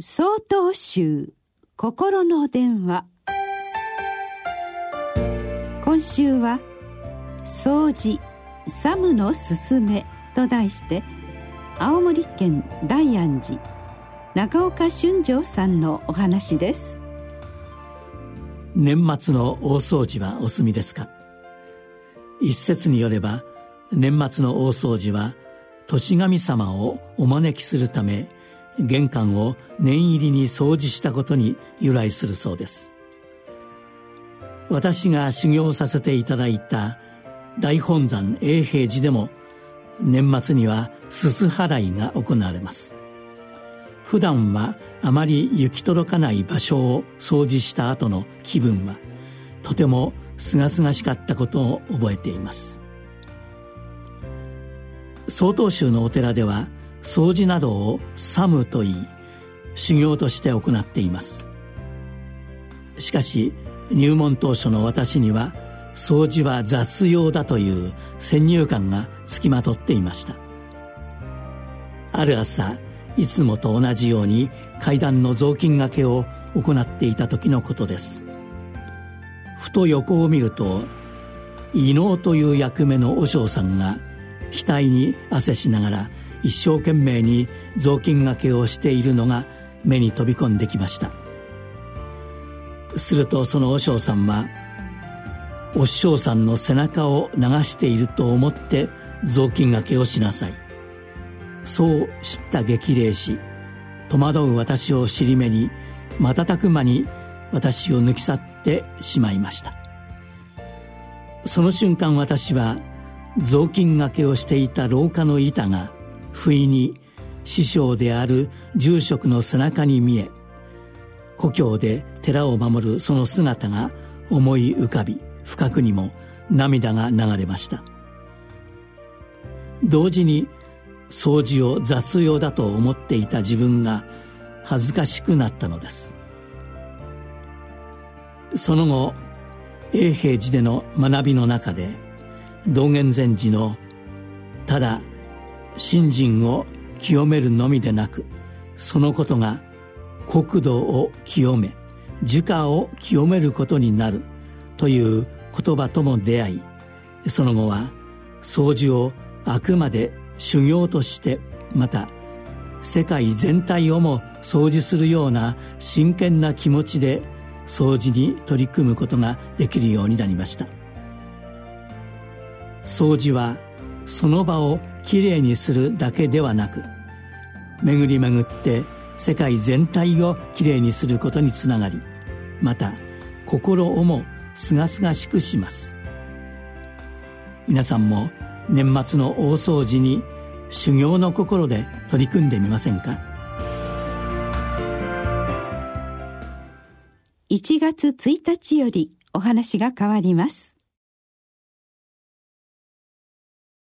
総統集心の電話。今週は「掃除サムのすすめ」と題して青森県大安寺中岡俊丈さんのお話です。年末の大掃除はお済みですか？一説によれば年末の大掃除は年神様をお招きするため玄関を念入りに掃除したことに由来するそうです。私が修行させていただいた大本山永平寺でも年末にはすす払いが行われます。普段はあまり行き届かない場所を掃除した後の気分はとてもすがすがしかったことを覚えています。曹洞宗のお寺では掃除などを「サム」と言い修行として行っています。しかし入門当初の私には掃除は雑用だという先入観がつきまとっていました。ある朝いつもと同じように階段の雑巾がけを行っていた時のことです。ふと横を見ると伊能という役目の和尚さんが額に汗しながら一生懸命に雑巾がけをしているのが目に飛び込んできました。するとその和尚さんはお師匠さんの背中を流していると思って雑巾がけをしなさい。そう知った激励し戸惑う私を尻目に瞬く間に私を抜き去ってしまいました。その瞬間私は雑巾がけをしていた廊下の板が不意に師匠である住職の背中に見え故郷で寺を守るその姿が思い浮かび深くにも涙が流れました。同時に掃除を雑用だと思っていた自分が恥ずかしくなったのです。その後永平寺での学びの中で道元禅師のただ信心を清めるのみでなくそのことが国土を清め樹下を清めることになるという言葉とも出会いその後は掃除をあくまで修行としてまた世界全体をも掃除するような真剣な気持ちで掃除に取り組むことができるようになりました。掃除はその場をきれいにするだけではなく巡り巡って世界全体をきれいにすることにつながりまた心をもすがすがしくします。皆さんも年末の大掃除に修行の心で取り組んでみませんか？1月1日よりお話が変わります。